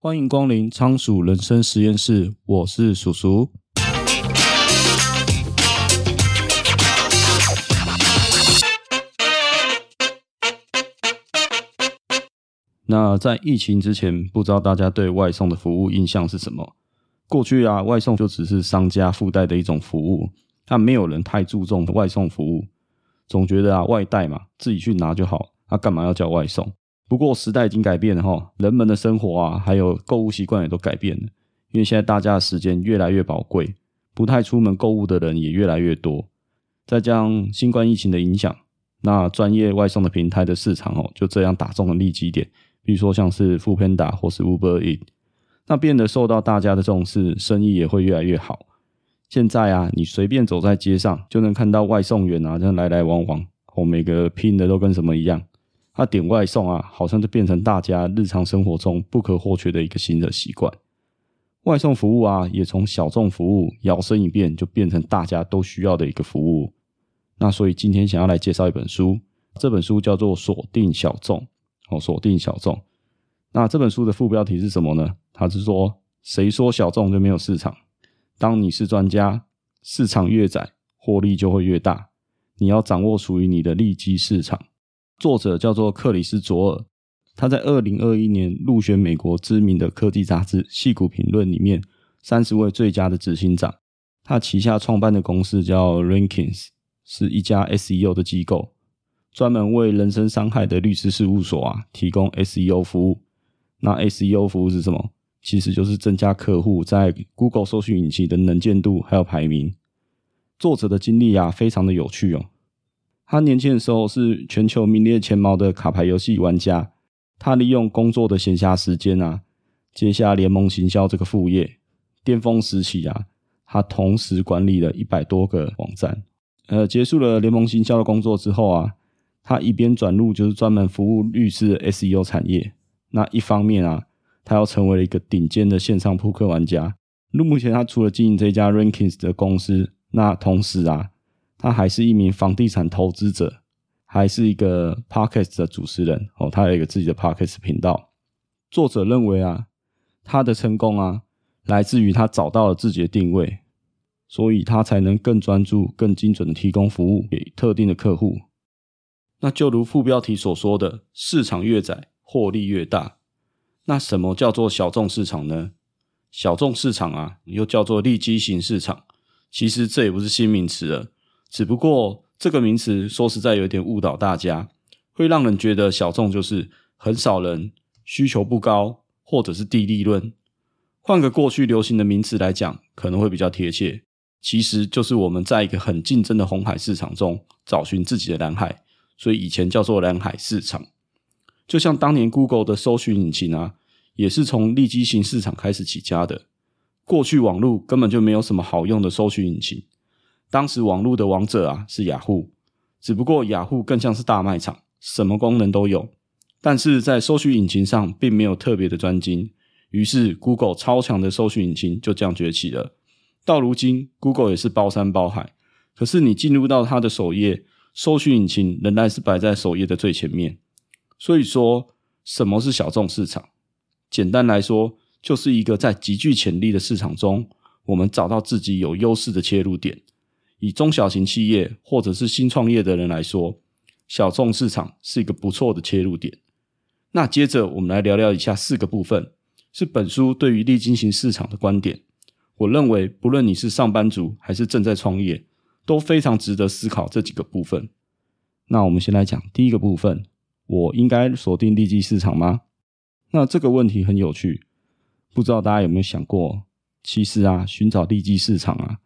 欢迎光临仓鼠人生实验室，我是鼠鼠。那在疫情之前，不知道大家对外送的服务印象是什么？过去啊，外送就只是商家附带的一种服务，但没有人太注重外送服务，总觉得啊，外带嘛，自己去拿就好，他、啊、干嘛要叫外送？不过时代已经改变了哈，人们的生活啊，还有购物习惯也都改变了。因为现在大家的时间越来越宝贵，不太出门购物的人也越来越多。再加上新冠疫情的影响，那专业外送的平台的市场哦，就这样打中了利基点。比如说像是 f o o p a n d a 或是 Uber e a t 那变得受到大家的重视，生意也会越来越好。现在啊，你随便走在街上，就能看到外送员啊，这样来来往往，哦，每个拼的都跟什么一样。那点外送啊，好像就变成大家日常生活中不可或缺的一个新的习惯。外送服务啊，也从小众服务摇身一变，就变成大家都需要的一个服务。那所以今天想要来介绍一本书，这本书叫做《锁定小众》哦，锁定小众。那这本书的副标题是什么呢？它是说，谁说小众就没有市场？当你是专家，市场越窄，获利就会越大。你要掌握属于你的利基市场。作者叫做克里斯·佐尔，他在二零二一年入选美国知名的科技杂志《矽谷评论》里面三十位最佳的执行长。他旗下创办的公司叫 Rankings，是一家 SEO 的机构，专门为人身伤害的律师事务所啊提供 SEO 服务。那 SEO 服务是什么？其实就是增加客户在 Google 搜寻引擎的能见度还有排名。作者的经历啊，非常的有趣哦。他年轻的时候是全球名列前茅的卡牌游戏玩家，他利用工作的闲暇时间啊，接下联盟行销这个副业。巅峰时期啊，他同时管理了一百多个网站。呃，结束了联盟行销的工作之后啊，他一边转入就是专门服务律师的 SEO 产业。那一方面啊，他要成为了一个顶尖的线上扑克玩家。目前他除了经营这家 Rankings 的公司，那同时啊。他还是一名房地产投资者，还是一个 Podcast 的主持人哦。他有一个自己的 Podcast 频道。作者认为啊，他的成功啊，来自于他找到了自己的定位，所以他才能更专注、更精准的提供服务给特定的客户。那就如副标题所说的，市场越窄，获利越大。那什么叫做小众市场呢？小众市场啊，又叫做利基型市场。其实这也不是新名词了。只不过这个名词说实在有点误导大家，会让人觉得小众就是很少人、需求不高，或者是低利润。换个过去流行的名词来讲，可能会比较贴切。其实就是我们在一个很竞争的红海市场中找寻自己的蓝海，所以以前叫做蓝海市场。就像当年 Google 的搜寻引擎啊，也是从利基型市场开始起家的。过去网络根本就没有什么好用的搜寻引擎。当时网络的王者啊是雅虎，只不过雅虎更像是大卖场，什么功能都有，但是在搜寻引擎上并没有特别的专精。于是 Google 超强的搜寻引擎就这样崛起了。到如今，Google 也是包山包海，可是你进入到它的首页，搜寻引擎仍然是摆在首页的最前面。所以说，什么是小众市场？简单来说，就是一个在极具潜力的市场中，我们找到自己有优势的切入点。以中小型企业或者是新创业的人来说，小众市场是一个不错的切入点。那接着我们来聊聊以下四个部分，是本书对于利基型市场的观点。我认为，不论你是上班族还是正在创业，都非常值得思考这几个部分。那我们先来讲第一个部分：我应该锁定利基市场吗？那这个问题很有趣，不知道大家有没有想过？其实啊，寻找利基市场啊。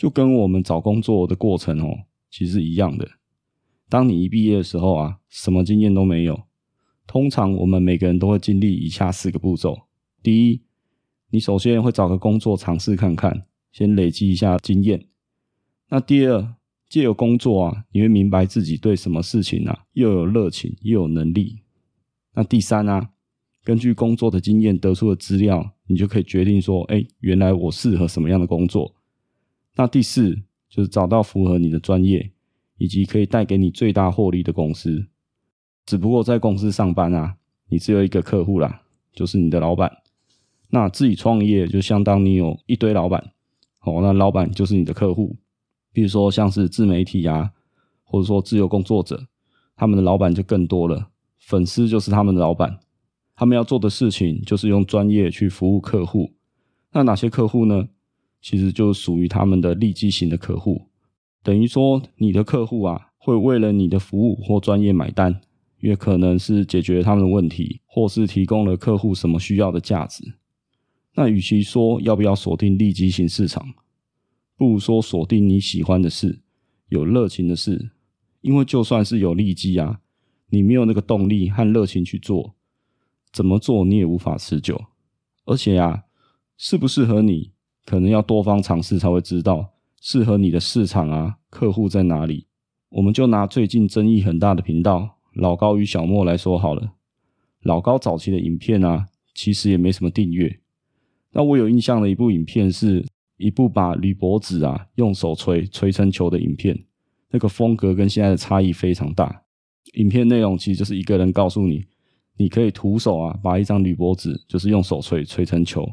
就跟我们找工作的过程哦，其实一样的。当你一毕业的时候啊，什么经验都没有。通常我们每个人都会经历以下四个步骤：第一，你首先会找个工作尝试看看，先累积一下经验。那第二，借由工作啊，你会明白自己对什么事情啊又有热情又有能力。那第三啊，根据工作的经验得出的资料，你就可以决定说，哎，原来我适合什么样的工作。那第四就是找到符合你的专业以及可以带给你最大获利的公司。只不过在公司上班啊，你只有一个客户啦，就是你的老板。那自己创业就相当你有一堆老板，哦，那老板就是你的客户。比如说像是自媒体啊，或者说自由工作者，他们的老板就更多了，粉丝就是他们的老板。他们要做的事情就是用专业去服务客户。那哪些客户呢？其实就属于他们的利基型的客户。等于说，你的客户啊，会为了你的服务或专业买单，因为可能是解决他们的问题，或是提供了客户什么需要的价值。那与其说要不要锁定利基型市场，不如说锁定你喜欢的事，有热情的事。因为就算是有利基啊，你没有那个动力和热情去做。怎么做你也无法持久，而且啊，适不适合你，可能要多方尝试才会知道适合你的市场啊，客户在哪里。我们就拿最近争议很大的频道老高与小莫来说好了。老高早期的影片啊，其实也没什么订阅。那我有印象的一部影片是一部把铝箔纸啊用手锤锤成球的影片，那个风格跟现在的差异非常大。影片内容其实就是一个人告诉你。你可以徒手啊，把一张铝箔纸，就是用手锤锤成球。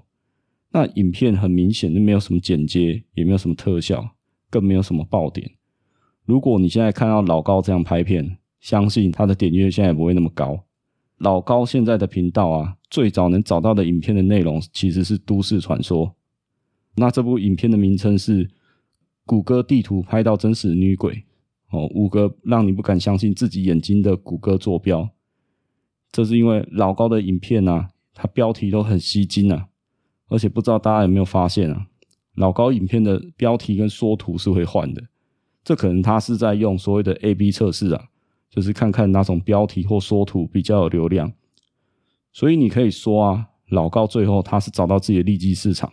那影片很明显就没有什么剪接，也没有什么特效，更没有什么爆点。如果你现在看到老高这样拍片，相信他的点阅现在也不会那么高。老高现在的频道啊，最早能找到的影片的内容其实是都市传说。那这部影片的名称是谷歌地图拍到真实女鬼哦，五个让你不敢相信自己眼睛的谷歌坐标。这是因为老高的影片啊，它标题都很吸睛啊，而且不知道大家有没有发现啊，老高影片的标题跟缩图是会换的，这可能他是在用所谓的 A/B 测试啊，就是看看哪种标题或缩图比较有流量。所以你可以说啊，老高最后他是找到自己的利基市场，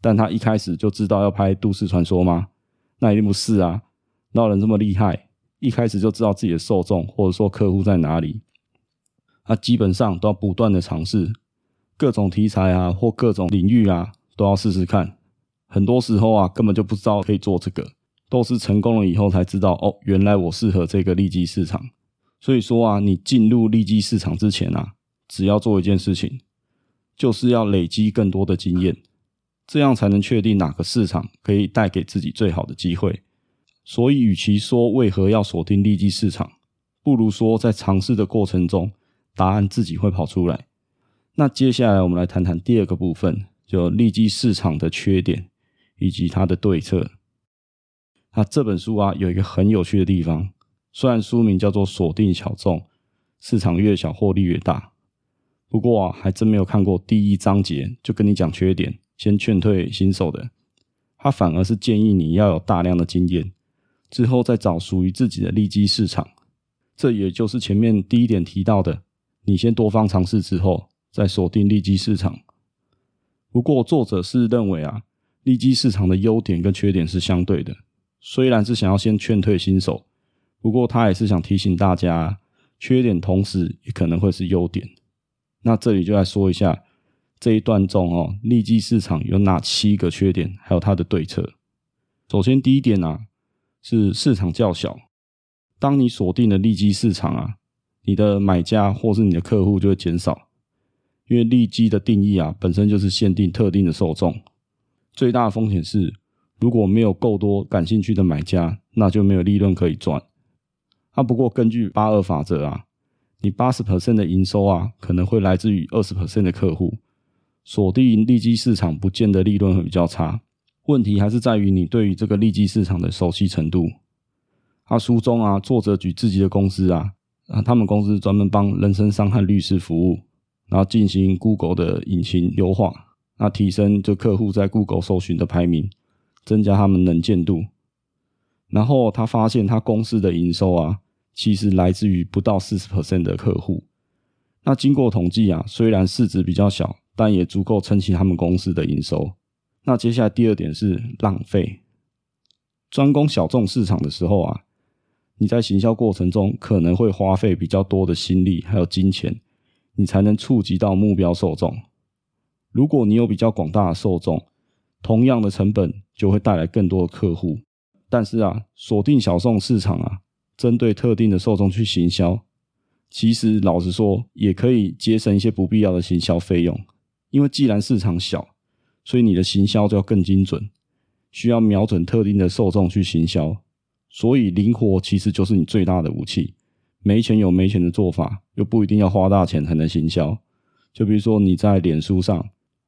但他一开始就知道要拍都市传说吗？那一定不是啊，哪有人这么厉害，一开始就知道自己的受众或者说客户在哪里。他基本上都要不断的尝试各种题材啊，或各种领域啊，都要试试看。很多时候啊，根本就不知道可以做这个，都是成功了以后才知道哦，原来我适合这个利基市场。所以说啊，你进入利基市场之前啊，只要做一件事情，就是要累积更多的经验，这样才能确定哪个市场可以带给自己最好的机会。所以，与其说为何要锁定利基市场，不如说在尝试的过程中。答案自己会跑出来。那接下来我们来谈谈第二个部分，就利基市场的缺点以及它的对策。那这本书啊有一个很有趣的地方，虽然书名叫做“锁定小众，市场越小获利越大”，不过啊还真没有看过第一章节就跟你讲缺点，先劝退新手的。他反而是建议你要有大量的经验，之后再找属于自己的利基市场。这也就是前面第一点提到的。你先多方尝试之后，在锁定利基市场。不过作者是认为啊，利基市场的优点跟缺点是相对的。虽然是想要先劝退新手，不过他也是想提醒大家，缺点同时也可能会是优点。那这里就来说一下这一段中哦，利基市场有哪七个缺点，还有它的对策。首先第一点啊，是市场较小。当你锁定了利基市场啊。你的买家或是你的客户就会减少，因为利基的定义啊，本身就是限定特定的受众。最大的风险是，如果没有够多感兴趣的买家，那就没有利润可以赚。啊，不过根据八二法则啊，你八十 percent 的营收啊，可能会来自于二十 percent 的客户。锁定利基市场不见得利润会比较差，问题还是在于你对于这个利基市场的熟悉程度。啊，书中啊，作者举自己的公司啊。啊，他们公司专门帮人身伤害律师服务，然后进行 Google 的引擎优化，那提升这客户在 Google 搜寻的排名，增加他们能见度。然后他发现他公司的营收啊，其实来自于不到四十 percent 的客户。那经过统计啊，虽然市值比较小，但也足够撑起他们公司的营收。那接下来第二点是浪费，专攻小众市场的时候啊。你在行销过程中可能会花费比较多的心力还有金钱，你才能触及到目标受众。如果你有比较广大的受众，同样的成本就会带来更多的客户。但是啊，锁定小众市场啊，针对特定的受众去行销，其实老实说也可以节省一些不必要的行销费用，因为既然市场小，所以你的行销就要更精准，需要瞄准特定的受众去行销。所以灵活其实就是你最大的武器。没钱有没钱的做法，又不一定要花大钱才能行销。就比如说你在脸书上，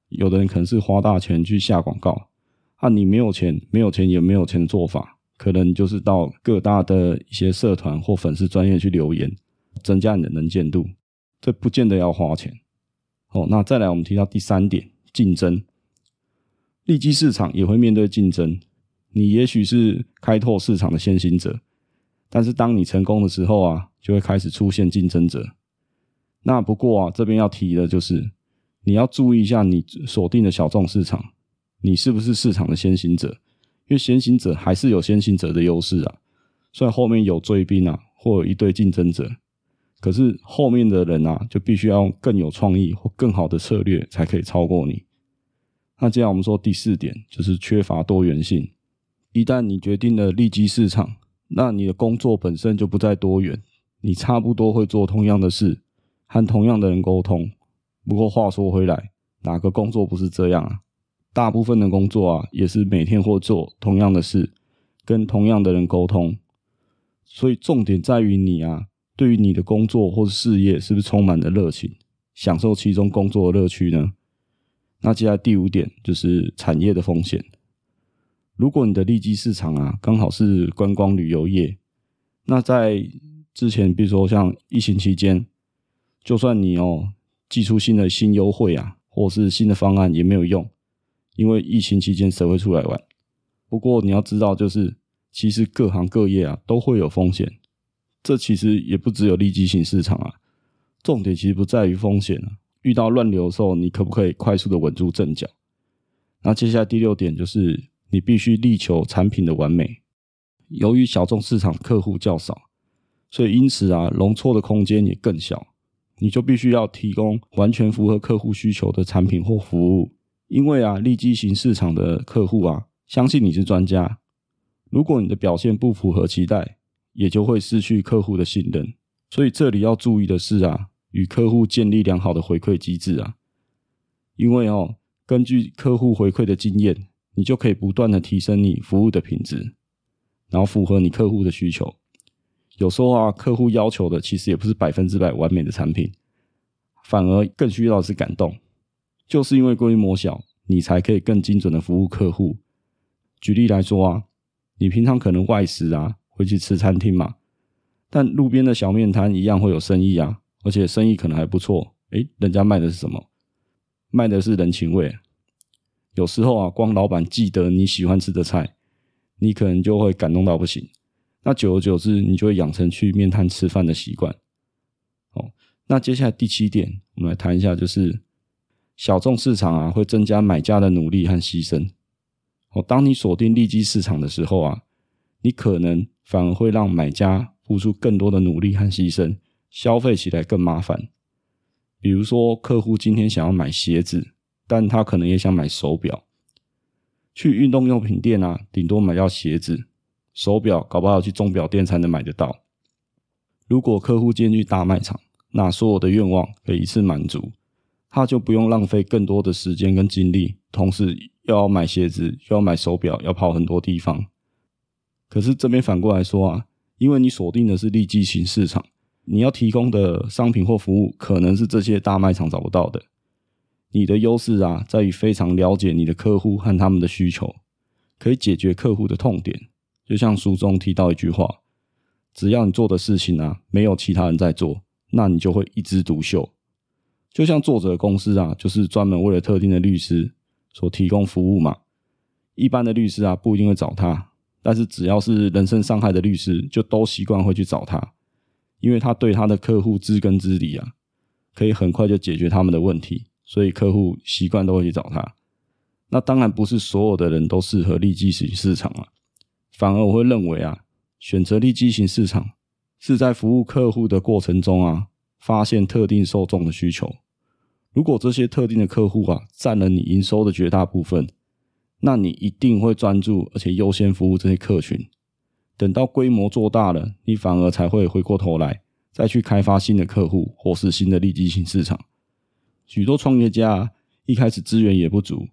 有的人可能是花大钱去下广告，啊，你没有钱，没有钱也没有钱的做法，可能就是到各大的一些社团或粉丝专业去留言，增加你的能见度，这不见得要花钱。哦，那再来我们提到第三点，竞争，利基市场也会面对竞争。你也许是开拓市场的先行者，但是当你成功的时候啊，就会开始出现竞争者。那不过啊，这边要提的就是，你要注意一下你锁定的小众市场，你是不是市场的先行者？因为先行者还是有先行者的优势啊。虽然后面有追兵啊，或有一堆竞争者，可是后面的人啊，就必须要用更有创意或更好的策略才可以超过你。那接下来我们说第四点，就是缺乏多元性。一旦你决定了利基市场，那你的工作本身就不再多元，你差不多会做同样的事，和同样的人沟通。不过话说回来，哪个工作不是这样啊？大部分的工作啊，也是每天或做同样的事，跟同样的人沟通。所以重点在于你啊，对于你的工作或是事业，是不是充满了热情，享受其中工作的乐趣呢？那接下来第五点就是产业的风险。如果你的利基市场啊，刚好是观光旅游业，那在之前，比如说像疫情期间，就算你哦寄出新的新优惠啊，或是新的方案也没有用，因为疫情期间谁会出来玩？不过你要知道，就是其实各行各业啊都会有风险，这其实也不只有利基型市场啊，重点其实不在于风险啊，遇到乱流的时候，你可不可以快速的稳住阵脚？那接下来第六点就是。你必须力求产品的完美。由于小众市场客户较少，所以因此啊，容错的空间也更小。你就必须要提供完全符合客户需求的产品或服务。因为啊，利基型市场的客户啊，相信你是专家。如果你的表现不符合期待，也就会失去客户的信任。所以这里要注意的是啊，与客户建立良好的回馈机制啊。因为哦，根据客户回馈的经验。你就可以不断的提升你服务的品质，然后符合你客户的需求。有时候啊，客户要求的其实也不是百分之百完美的产品，反而更需要的是感动。就是因为规模小，你才可以更精准的服务客户。举例来说啊，你平常可能外食啊，会去吃餐厅嘛，但路边的小面摊一样会有生意啊，而且生意可能还不错。诶，人家卖的是什么？卖的是人情味。有时候啊，光老板记得你喜欢吃的菜，你可能就会感动到不行。那久而久之，你就会养成去面摊吃饭的习惯。哦，那接下来第七点，我们来谈一下，就是小众市场啊，会增加买家的努力和牺牲。哦，当你锁定利基市场的时候啊，你可能反而会让买家付出更多的努力和牺牲，消费起来更麻烦。比如说，客户今天想要买鞋子。但他可能也想买手表，去运动用品店啊，顶多买到鞋子、手表，搞不好去钟表店才能买得到。如果客户进去大卖场，那所有的愿望可以一次满足，他就不用浪费更多的时间跟精力，同时又要买鞋子，又要买手表，要跑很多地方。可是这边反过来说啊，因为你锁定的是利基型市场，你要提供的商品或服务，可能是这些大卖场找不到的。你的优势啊，在于非常了解你的客户和他们的需求，可以解决客户的痛点。就像书中提到一句话：只要你做的事情啊，没有其他人在做，那你就会一枝独秀。就像作者公司啊，就是专门为了特定的律师所提供服务嘛。一般的律师啊，不一定会找他，但是只要是人身伤害的律师，就都习惯会去找他，因为他对他的客户知根知底啊，可以很快就解决他们的问题。所以客户习惯都会去找他，那当然不是所有的人都适合立即型市场啊，反而我会认为啊，选择利基型市场是在服务客户的过程中啊，发现特定受众的需求。如果这些特定的客户啊，占了你营收的绝大部分，那你一定会专注而且优先服务这些客群。等到规模做大了，你反而才会回过头来再去开发新的客户或是新的利基型市场。许多创业家一开始资源也不足，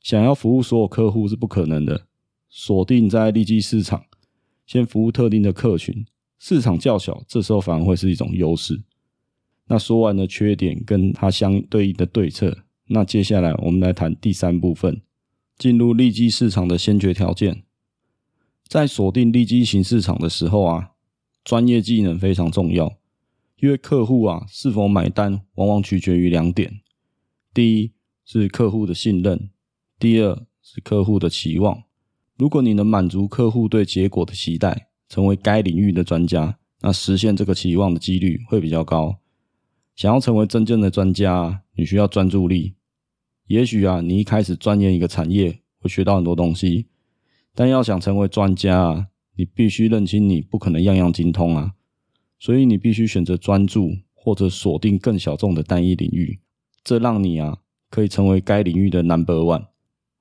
想要服务所有客户是不可能的。锁定在利基市场，先服务特定的客群，市场较小，这时候反而会是一种优势。那说完了缺点跟它相对应的对策，那接下来我们来谈第三部分，进入利基市场的先决条件。在锁定利基型市场的时候啊，专业技能非常重要，因为客户啊是否买单，往往取决于两点：第一是客户的信任，第二是客户的期望。如果你能满足客户对结果的期待，成为该领域的专家，那实现这个期望的几率会比较高。想要成为真正的专家，你需要专注力。也许啊，你一开始钻研一个产业会学到很多东西，但要想成为专家啊，你必须认清你不可能样样精通啊。所以你必须选择专注或者锁定更小众的单一领域，这让你啊可以成为该领域的 number one。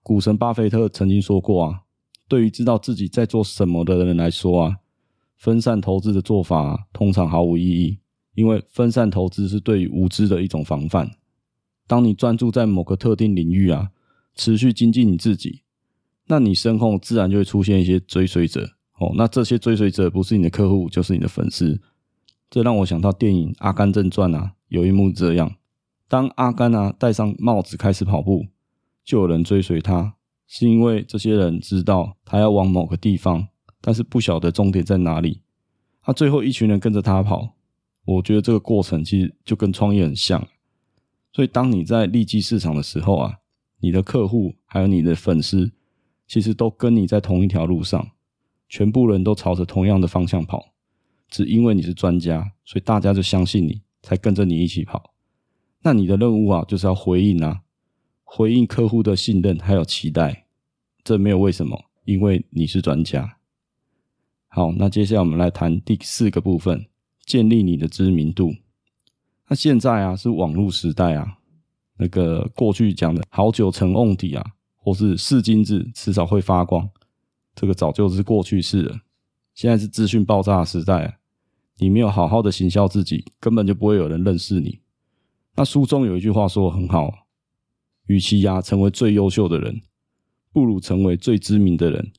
股神巴菲特曾经说过啊。对于知道自己在做什么的人来说啊，分散投资的做法，通常毫无意义，因为分散投资是对于无知的一种防范。当你专注在某个特定领域啊，持续精进你自己，那你身后自然就会出现一些追随者哦。那这些追随者不是你的客户，就是你的粉丝。这让我想到电影《阿甘正传》啊，有一幕这样：当阿甘啊戴上帽子开始跑步，就有人追随他。是因为这些人知道他要往某个地方，但是不晓得终点在哪里。他最后一群人跟着他跑，我觉得这个过程其实就跟创业很像。所以当你在利基市场的时候啊，你的客户还有你的粉丝，其实都跟你在同一条路上，全部人都朝着同样的方向跑。只因为你是专家，所以大家就相信你，才跟着你一起跑。那你的任务啊，就是要回应啊。回应客户的信任还有期待，这没有为什么，因为你是专家。好，那接下来我们来谈第四个部分，建立你的知名度。那现在啊是网络时代啊，那个过去讲的好酒沉瓮底啊，或是是金子迟早会发光，这个早就是过去式了。现在是资讯爆炸时代啊，你没有好好的行销自己，根本就不会有人认识你。那书中有一句话说的很好。与其呀成为最优秀的人，不如成为最知名的人，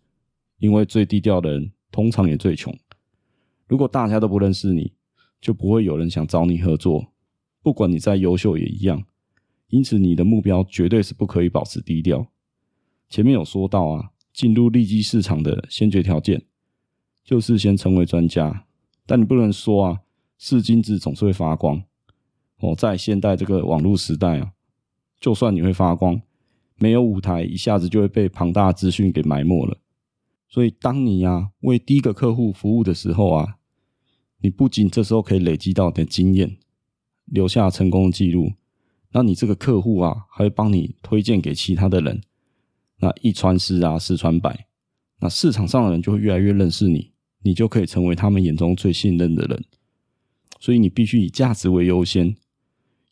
因为最低调的人通常也最穷。如果大家都不认识你，就不会有人想找你合作。不管你再优秀也一样。因此，你的目标绝对是不可以保持低调。前面有说到啊，进入利基市场的先决条件就是先成为专家。但你不能说啊，是金子总是会发光。哦，在现代这个网络时代啊。就算你会发光，没有舞台，一下子就会被庞大资讯给埋没了。所以，当你呀、啊、为第一个客户服务的时候啊，你不仅这时候可以累积到点经验，留下成功的记录，那你这个客户啊，还会帮你推荐给其他的人。那一传十啊，十传百，那市场上的人就会越来越认识你，你就可以成为他们眼中最信任的人。所以，你必须以价值为优先。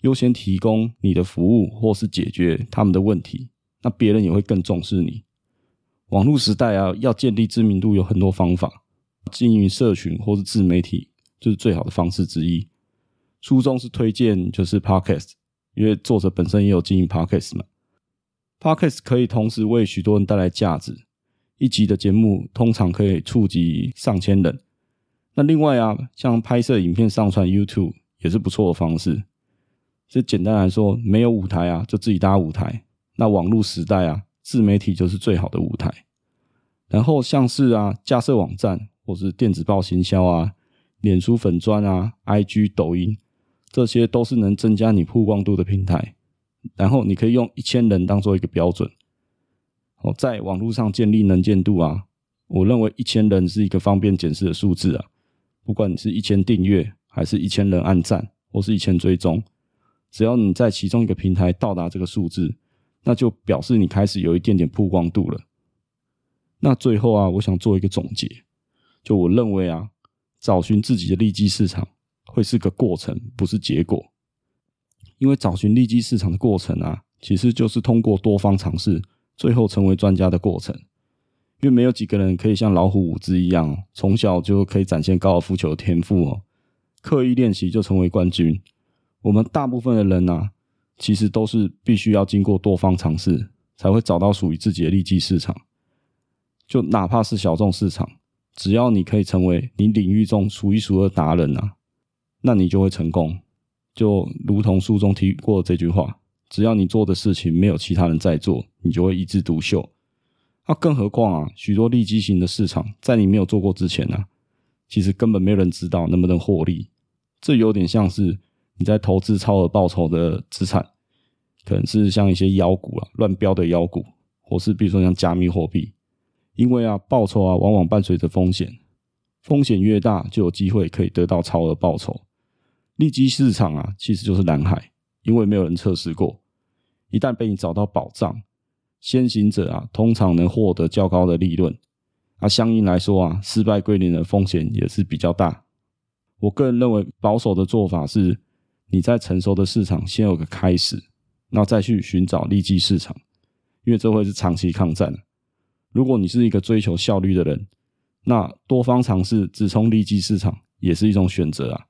优先提供你的服务，或是解决他们的问题，那别人也会更重视你。网络时代啊，要建立知名度有很多方法，经营社群或是自媒体就是最好的方式之一。书中是推荐就是 Podcast，因为作者本身也有经营 Podcast 嘛。Podcast 可以同时为许多人带来价值，一集的节目通常可以触及上千人。那另外啊，像拍摄影片上传 YouTube 也是不错的方式。就简单来说，没有舞台啊，就自己搭舞台。那网络时代啊，自媒体就是最好的舞台。然后像是啊，架设网站或是电子报行销啊，脸书粉砖啊，IG、抖音，这些都是能增加你曝光度的平台。然后你可以用一千人当做一个标准。哦，在网络上建立能见度啊，我认为一千人是一个方便检视的数字啊。不管你是一千订阅，还是一千人按赞，或是一千追踪。只要你在其中一个平台到达这个数字，那就表示你开始有一点点曝光度了。那最后啊，我想做一个总结，就我认为啊，找寻自己的利基市场会是个过程，不是结果。因为找寻利基市场的过程啊，其实就是通过多方尝试，最后成为专家的过程。因为没有几个人可以像老虎伍兹一样，从小就可以展现高尔夫球的天赋哦，刻意练习就成为冠军。我们大部分的人呐、啊，其实都是必须要经过多方尝试，才会找到属于自己的利基市场。就哪怕是小众市场，只要你可以成为你领域中数一数二达人啊，那你就会成功。就如同书中提过的这句话，只要你做的事情没有其他人在做，你就会一枝独秀。那更何况啊，许多利基型的市场，在你没有做过之前呢、啊，其实根本没有人知道能不能获利。这有点像是你在投资超额报酬的资产，可能是像一些妖股啊，乱标的妖股，或是比如说像加密货币，因为啊，报酬啊，往往伴随着风险，风险越大，就有机会可以得到超额报酬。利基市场啊，其实就是蓝海，因为没有人测试过。一旦被你找到宝藏，先行者啊，通常能获得较高的利润。啊，相应来说啊，失败归零的风险也是比较大。我个人认为，保守的做法是，你在成熟的市场先有个开始，那再去寻找利基市场，因为这会是长期抗战。如果你是一个追求效率的人，那多方尝试只冲利基市场也是一种选择啊。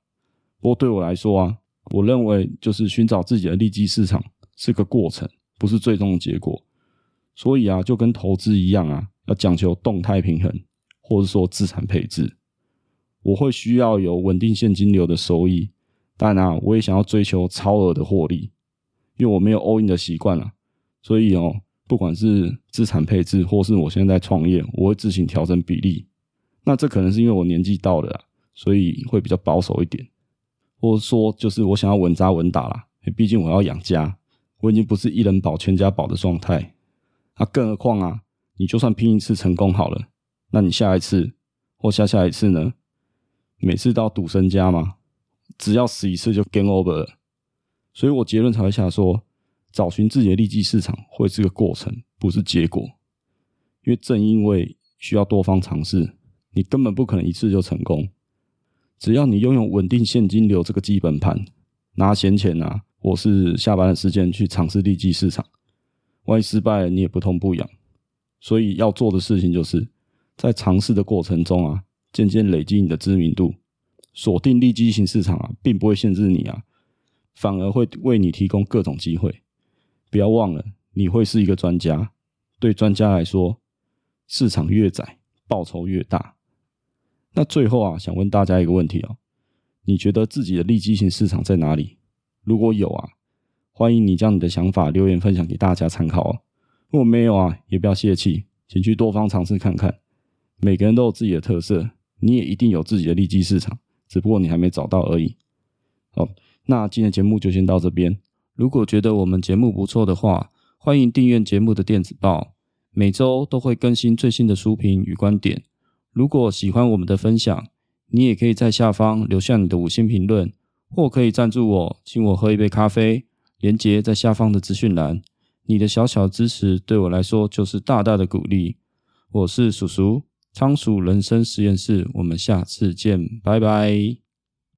不过对我来说啊，我认为就是寻找自己的利基市场是个过程，不是最终的结果。所以啊，就跟投资一样啊，要讲求动态平衡，或者说资产配置。我会需要有稳定现金流的收益，当然啊，我也想要追求超额的获利，因为我没有 all in 的习惯啊。所以哦，不管是资产配置，或是我现在创业，我会自行调整比例。那这可能是因为我年纪到了啊，所以会比较保守一点。或者说，就是我想要稳扎稳打啦，毕竟我要养家，我已经不是一人保全家保的状态。啊，更何况啊，你就算拼一次成功好了，那你下一次或下下一次呢？每次都要赌身家吗？只要死一次就 game over 了。所以我结论才会下说，找寻自己的利基市场会是个过程，不是结果。因为正因为需要多方尝试，你根本不可能一次就成功。只要你拥有稳定现金流这个基本盘，拿闲钱啊，或是下班的时间去尝试利基市场，万一失败了，你也不痛不痒。所以要做的事情就是在尝试的过程中啊，渐渐累积你的知名度。锁定利基型市场啊，并不会限制你啊，反而会为你提供各种机会。不要忘了，你会是一个专家。对专家来说，市场越窄，报酬越大。那最后啊，想问大家一个问题哦，你觉得自己的利基型市场在哪里？如果有啊，欢迎你将你的想法留言分享给大家参考哦。如果没有啊，也不要泄气，请去多方尝试看看。每个人都有自己的特色，你也一定有自己的利基市场，只不过你还没找到而已。好，那今天节目就先到这边。如果觉得我们节目不错的话，欢迎订阅节目的电子报，每周都会更新最新的书评与观点。如果喜欢我们的分享，你也可以在下方留下你的五星评论，或可以赞助我，请我喝一杯咖啡。连接在下方的资讯栏。你的小小支持对我来说就是大大的鼓励。我是叔叔，仓鼠人生实验室，我们下次见，拜拜。